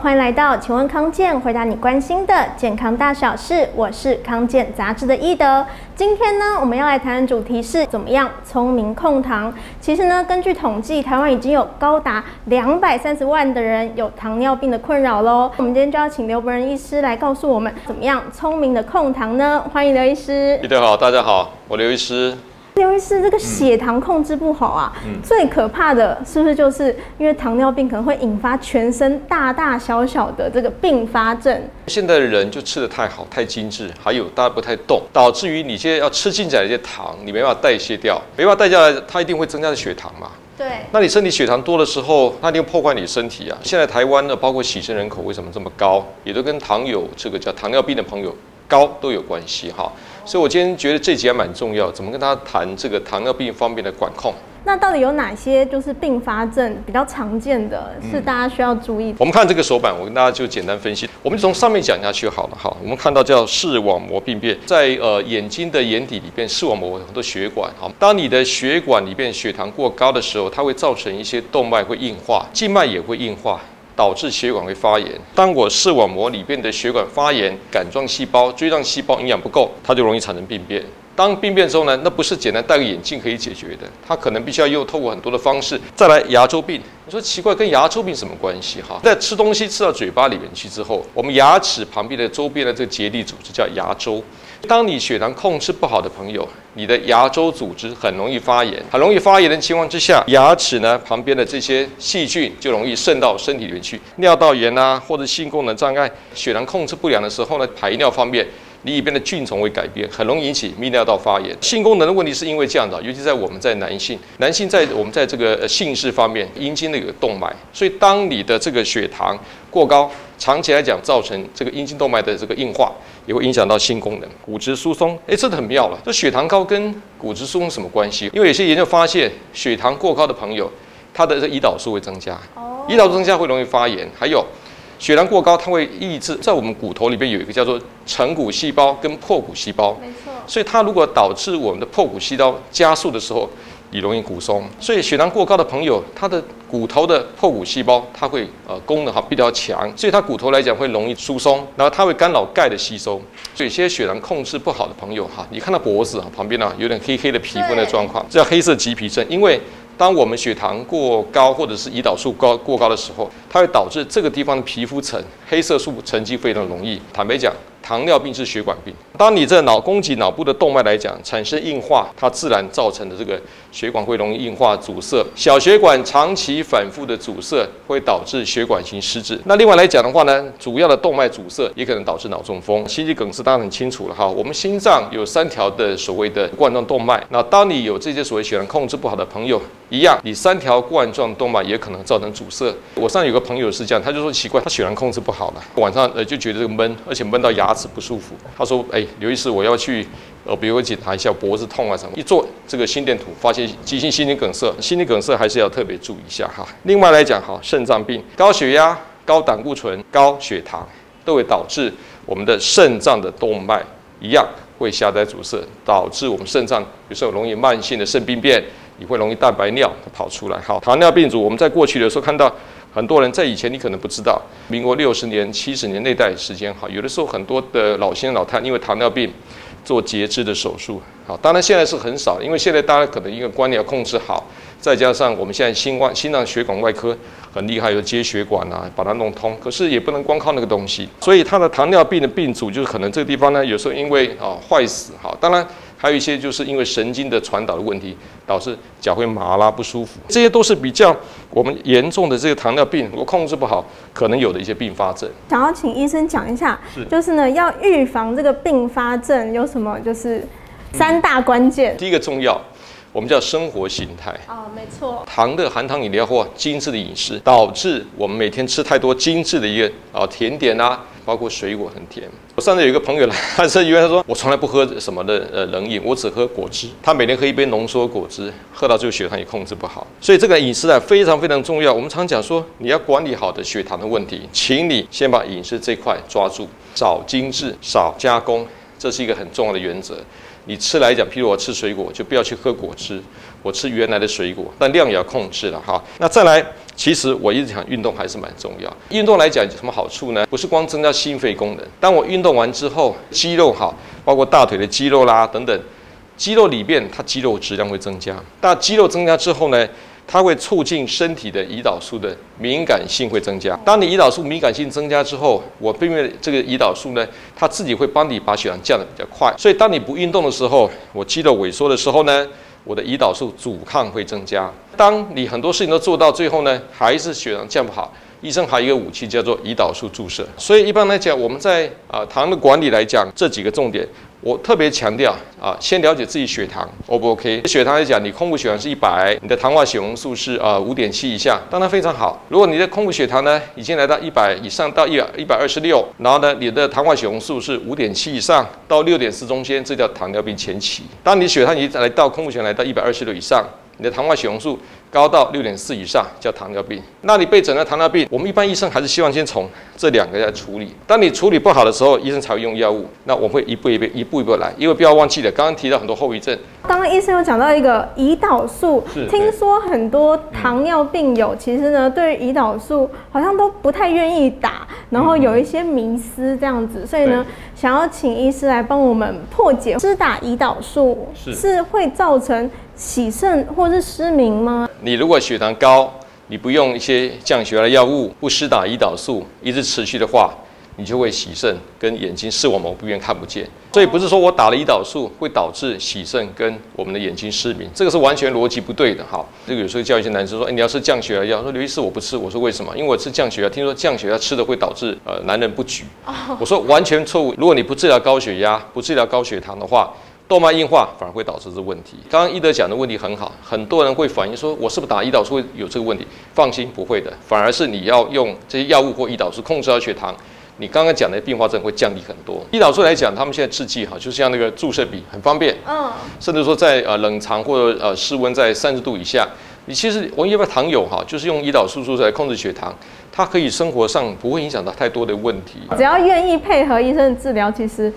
欢迎来到请问康健，回答你关心的健康大小事。我是康健杂志的易德。今天呢，我们要来谈的主题是怎么样聪明控糖。其实呢，根据统计，台湾已经有高达两百三十万的人有糖尿病的困扰喽。我们今天就要请刘伯仁医师来告诉我们，怎么样聪明的控糖呢？欢迎刘医师。伊德好，大家好，我刘医师。刘医师，这个血糖控制不好啊，嗯、最可怕的是不是就是因为糖尿病可能会引发全身大大小小的这个并发症？现在的人就吃的太好、太精致，还有大家不太动，导致于你现在要吃进来的一些糖，你没办法代谢掉，没办法代谢掉，它一定会增加的血糖嘛。对。那你身体血糖多的时候，那一定破坏你身体啊。现在台湾呢，包括洗肾人口为什么这么高，也都跟糖友这个叫糖尿病的朋友高都有关系哈。所以，我今天觉得这集还蛮重要，怎么跟大家谈这个糖尿病方面的管控？那到底有哪些就是并发症比较常见的，是大家需要注意的？我们看这个手板，我跟大家就简单分析。我们从上面讲下去好了哈。我们看到叫视网膜病变，在呃眼睛的眼底里边，视网膜有很多血管。好，当你的血管里边血糖过高的时候，它会造成一些动脉会硬化，静脉也会硬化。导致血管会发炎。当我视网膜里边的血管发炎，杆状细胞、锥状细胞营养不够，它就容易产生病变。当病变之后呢，那不是简单戴个眼镜可以解决的，它可能必须要又透过很多的方式。再来牙周病，你说奇怪，跟牙周病什么关系？哈，在吃东西吃到嘴巴里面去之后，我们牙齿旁边的周边的这个结缔组织叫牙周。当你血糖控制不好的朋友，你的牙周组织很容易发炎，很容易发炎的情况之下，牙齿呢旁边的这些细菌就容易渗到身体里面去。尿道炎啊，或者性功能障碍，血糖控制不良的时候呢，排尿方面，你里边的菌丛会改变，很容易引起泌尿道发炎。性功能的问题是因为这样的，尤其在我们在男性，男性在我们在这个性事方面，阴茎的有个动脉，所以当你的这个血糖过高，长期来讲造成这个阴茎动脉的这个硬化。也会影响到性功能、骨质疏松。哎，这很妙了。这血糖高跟骨质疏松什么关系？因为有些研究发现，血糖过高的朋友，他的这胰岛素会增加。哦。胰岛素增加会容易发炎。还有，血糖过高，它会抑制在我们骨头里边有一个叫做成骨细胞跟破骨细胞。没错。所以它如果导致我们的破骨细胞加速的时候，你容易骨松，所以血糖过高的朋友，他的骨头的破骨细胞，它会呃功能哈比较强，所以他骨头来讲会容易疏松，然后它会干扰钙的吸收。所以一些血糖控制不好的朋友哈，你看到脖子啊旁边呢有点黑黑的皮肤的状况，这叫黑色棘皮症，因为。当我们血糖过高或者是胰岛素高过高的时候，它会导致这个地方的皮肤层黑色素沉积非常容易。坦白讲，糖尿病是血管病。当你这脑供给脑部的动脉来讲产生硬化，它自然造成的这个血管会容易硬化阻塞。小血管长期反复的阻塞会导致血管型失智。那另外来讲的话呢，主要的动脉阻塞也可能导致脑中风。心肌梗塞当然很清楚了哈，我们心脏有三条的所谓的冠状动脉。那当你有这些所谓血糖控制不好的朋友，一样，你三条冠状动脉也可能造成阻塞。我上有个朋友是这样，他就说奇怪，他血糖控制不好了，晚上呃就觉得这个闷，而且闷到牙牙齿不舒服。他说，哎，刘医师，我要去呃，比如检查一下脖子痛啊什么。一做这个心电图，发现急性心肌梗塞，心肌梗塞还是要特别注意一下哈。另外来讲，哈，肾脏病、高血压、高胆固醇、高血糖，都会导致我们的肾脏的动脉一样会狭窄阻塞，导致我们肾脏有时候容易慢性的肾病变。你会容易蛋白尿跑出来。好，糖尿病组，我们在过去的时候看到很多人，在以前你可能不知道，民国六十年、七十年那代时间，好，有的时候很多的老先生老太因为糖尿病做截肢的手术。好，当然现在是很少，因为现在大家可能一个观念要控制好，再加上我们现在心外心脏血管外科很厉害，有接血管啊，把它弄通。可是也不能光靠那个东西，所以他的糖尿病的病足就是可能这个地方呢，有时候因为啊坏死。好，当然。还有一些就是因为神经的传导的问题，导致脚会麻啦不舒服，这些都是比较我们严重的这个糖尿病，如果控制不好，可能有的一些并发症。想要请医生讲一下，是就是呢，要预防这个并发症有什么就是三大关键？嗯，第一个重要。我们叫生活形态哦，没错。糖的含糖饮料或精致的饮食，导致我们每天吃太多精致的一个啊甜点啊，包括水果很甜。我上次有一个朋友来，他是因为他说我从来不喝什么的呃冷饮，我只喝果汁。他每天喝一杯浓缩果汁，喝到最后血糖也控制不好。所以这个饮食啊非常非常重要。我们常讲说，你要管理好的血糖的问题，请你先把饮食这块抓住，少精致，少加工，这是一个很重要的原则。你吃来讲，譬如我吃水果，就不要去喝果汁，我吃原来的水果，但量也要控制了哈。那再来，其实我一直讲运动还是蛮重要。运动来讲有什么好处呢？不是光增加心肺功能，当我运动完之后，肌肉哈，包括大腿的肌肉啦等等，肌肉里面它肌肉质量会增加。但肌肉增加之后呢？它会促进身体的胰岛素的敏感性会增加。当你胰岛素敏感性增加之后，我并没有这个胰岛素呢，它自己会帮你把血糖降得比较快。所以当你不运动的时候，我肌肉萎缩的时候呢，我的胰岛素阻抗会增加。当你很多事情都做到最后呢，还是血糖降不好，医生还有一个武器叫做胰岛素注射。所以一般来讲，我们在啊糖的管理来讲，这几个重点。我特别强调啊，先了解自己血糖 O 不 OK？血糖来讲，你空腹血糖是一百，你的糖化血红素是啊五点七以下，当然非常好。如果你的空腹血糖呢已经来到一百以上到一百一百二十六，然后呢你的糖化血红素是五点七以上到六点四中间，这叫糖尿病前期。当你血糖已经来到空腹血糖来到一百二十六以上，你的糖化血红素高到六点四以上叫糖尿病，那你被诊断糖尿病，我们一般医生还是希望先从这两个来处理。当你处理不好的时候，医生才会用药物。那我们会一步一步、一步一步来，因为不要忘记了，刚刚提到很多后遗症。刚刚医生有讲到一个胰岛素，听说很多糖尿病友其实呢，对于胰岛素好像都不太愿意打，然后有一些迷思这样子，所以呢，想要请医师来帮我们破解，施打胰岛素是会造成洗肾或是失明吗？你如果血糖高，你不用一些降血压的药物，不施打胰岛素，一直持续的话，你就会洗肾，跟眼睛视网膜病变看不见。所以不是说我打了胰岛素会导致洗肾跟我们的眼睛失明，这个是完全逻辑不对的。哈，这个有时候教一些男生说，哎，你要吃降血压药，说刘医师我不吃，我说为什么？因为我吃降血压，听说降血压吃的会导致呃男人不举。我说完全错误，如果你不治疗高血压，不治疗高血糖的话。动脉硬化反而会导致这问题。刚刚一德讲的问题很好，很多人会反映说，我是不是打胰岛素会有这个问题？放心，不会的，反而是你要用这些药物或胰岛素控制好血糖，你刚刚讲的并发症会降低很多。胰岛素来讲，他们现在制剂哈，就像那个注射笔，很方便，嗯，甚至说在呃冷藏或者呃室温在三十度以下，你其实我们一般糖友哈，就是用胰岛素注射来控制血糖，它可以生活上不会影响到太多的问题。只要愿意配合医生的治疗，其实。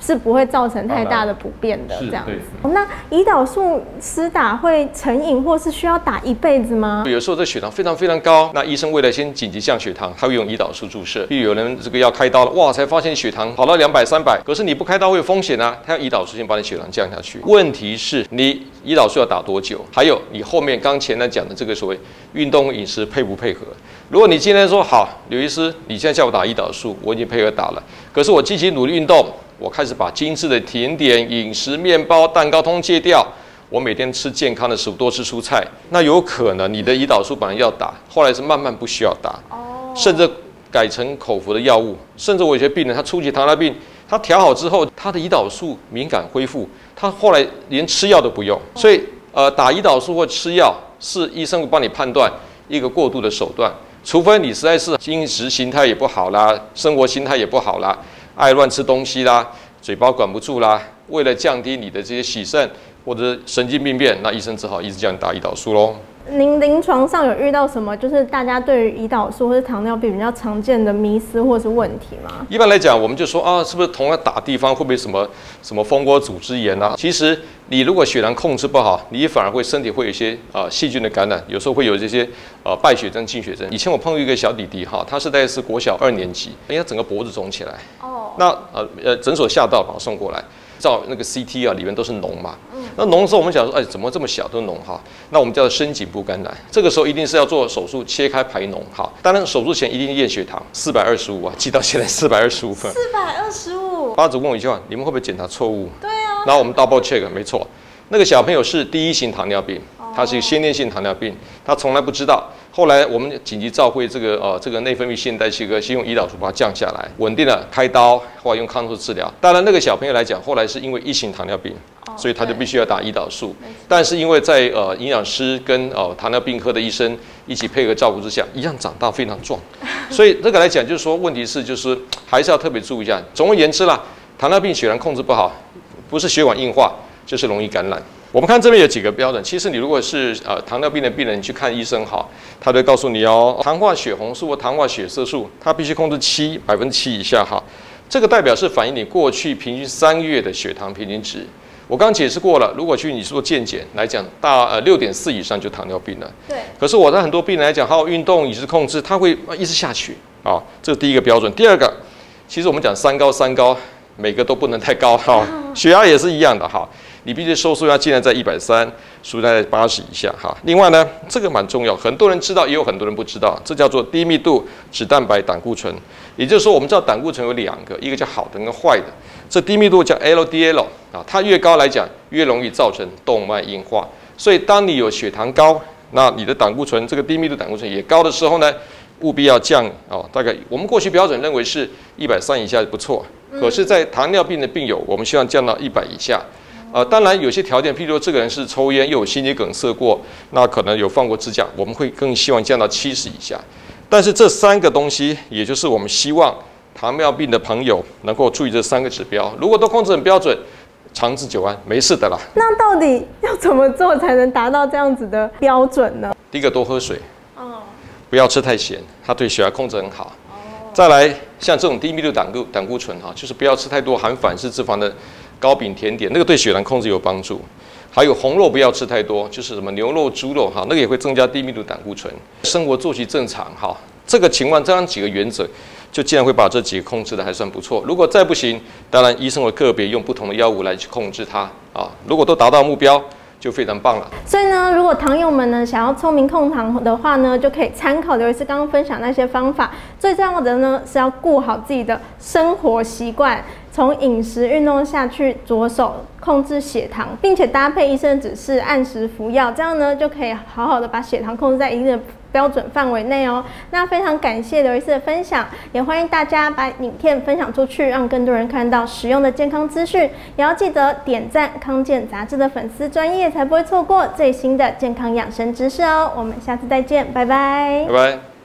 是不会造成太大的不便的，这样子。那胰岛素施打会成瘾，或是需要打一辈子吗？有时候这血糖非常非常高，那医生为了先紧急降血糖，他会用胰岛素注射。比如有人这个要开刀了，哇，才发现血糖跑到两百三百，可是你不开刀会有风险啊，他要胰岛素先把你血糖降下去。问题是你胰岛素要打多久？还有你后面刚前面讲的这个所谓运动饮食配不配合？如果你今天说好，刘医师，你现在叫我打胰岛素，我已经配合打了，可是我积极努力运动。我开始把精致的甜点、饮食、面包、蛋糕通通戒掉。我每天吃健康的食物，多吃蔬菜。那有可能你的胰岛素本来要打，后来是慢慢不需要打，甚至改成口服的药物。甚至我有些病人，他初期糖尿病，他调好之后，他的胰岛素敏感恢复，他后来连吃药都不用。所以，呃，打胰岛素或吃药是医生会帮你判断一个过度的手段，除非你实在是饮食形态也不好啦，生活心态也不好啦。爱乱吃东西啦，嘴巴管不住啦，为了降低你的这些洗肾或者神经病变，那医生只好一直叫你打胰岛素喽。您临床上有遇到什么，就是大家对于胰岛素或者糖尿病比较常见的迷思或是问题吗？一般来讲，我们就说啊，是不是同样打地方会不会什么什么蜂窝组织炎啊？其实你如果血糖控制不好，你反而会身体会有一些啊细菌的感染，有时候会有这些呃败血症、净血症。以前我碰到一个小弟弟哈，他是大概是国小二年级，因为他整个脖子肿起来。哦。那呃呃诊所吓到，把他送过来。照那个 CT 啊，里面都是脓嘛。嗯。那脓的时候，我们想说，哎，怎么这么小都脓哈？那我们叫做深颈部感染。这个时候一定是要做手术切开排脓哈。当然手术前一定验血糖，四百二十五啊，记到现在四百二十五分。四百二十五。八组问我一句话，你们会不会检查错误？然后我们 double check，没错，那个小朋友是第一型糖尿病，他是先天性糖尿病，他从来不知道。后来我们紧急照会这个呃这个内分泌腺代谢科，先用胰岛素把它降下来，稳定了，开刀或者用抗生素治疗。当然那个小朋友来讲，后来是因为一型糖尿病，所以他就必须要打胰岛素。但是因为在呃营养师跟呃糖尿病科的医生一起配合照顾之下，一样长大非常壮。所以这个来讲就是说，问题是就是还是要特别注意一下。总而言之啦，糖尿病血糖控制不好，不是血管硬化，就是容易感染。我们看这边有几个标准。其实你如果是呃糖尿病的病人，你去看医生哈，他都会告诉你哦，糖化血红素或糖化血色素，它必须控制七百分之七以下哈。这个代表是反映你过去平均三个月的血糖平均值。我刚刚解释过了，如果去你做健检来讲，大呃六点四以上就糖尿病了。对。可是我在很多病人来讲，还有运动、饮食控制，他会一直下去啊。这是第一个标准。第二个，其实我们讲三高，三高每个都不能太高哈。血压也是一样的哈。你必须收缩压尽量在一百三，输在八十以下哈。另外呢，这个蛮重要，很多人知道，也有很多人不知道，这叫做低密度脂蛋白胆固醇。也就是说，我们知道胆固醇有两个，一个叫好的，一个坏的。这低密度叫 LDL 啊，它越高来讲，越容易造成动脉硬化。所以，当你有血糖高，那你的胆固醇这个低密度胆固醇也高的时候呢，务必要降哦。大概我们过去标准认为是一百三以下不错，可是，在糖尿病的病友，我们希望降到一百以下。呃，当然有些条件，譬如说这个人是抽烟又有心肌梗塞过，那可能有放过支架，我们会更希望降到七十以下。但是这三个东西，也就是我们希望糖尿病的朋友能够注意这三个指标，如果都控制很标准，长治久安，没事的啦。那到底要怎么做才能达到这样子的标准呢？第一个多喝水，哦，不要吃太咸，它对血压控制很好。再来像这种低密度胆固胆固醇哈，就是不要吃太多含反式脂肪的。糕饼甜点那个对血糖控制有帮助，还有红肉不要吃太多，就是什么牛肉、猪肉哈，那个也会增加低密度胆固醇。生活作息正常哈，这个情况这样几个原则，就竟然会把这几个控制的还算不错。如果再不行，当然医生会个别用不同的药物来去控制它啊。如果都达到目标，就非常棒了。所以呢，如果糖友们呢想要聪明控糖的话呢，就可以参考刘医师刚刚分享那些方法。最重要的呢是要顾好自己的生活习惯。从饮食、运动下去着手控制血糖，并且搭配医生指示按时服药，这样呢就可以好好的把血糖控制在一定的标准范围内哦。那非常感谢刘医师的分享，也欢迎大家把影片分享出去，让更多人看到实用的健康资讯。也要记得点赞康健杂志的粉丝专业，才不会错过最新的健康养生知识哦。我们下次再见，拜拜。拜拜。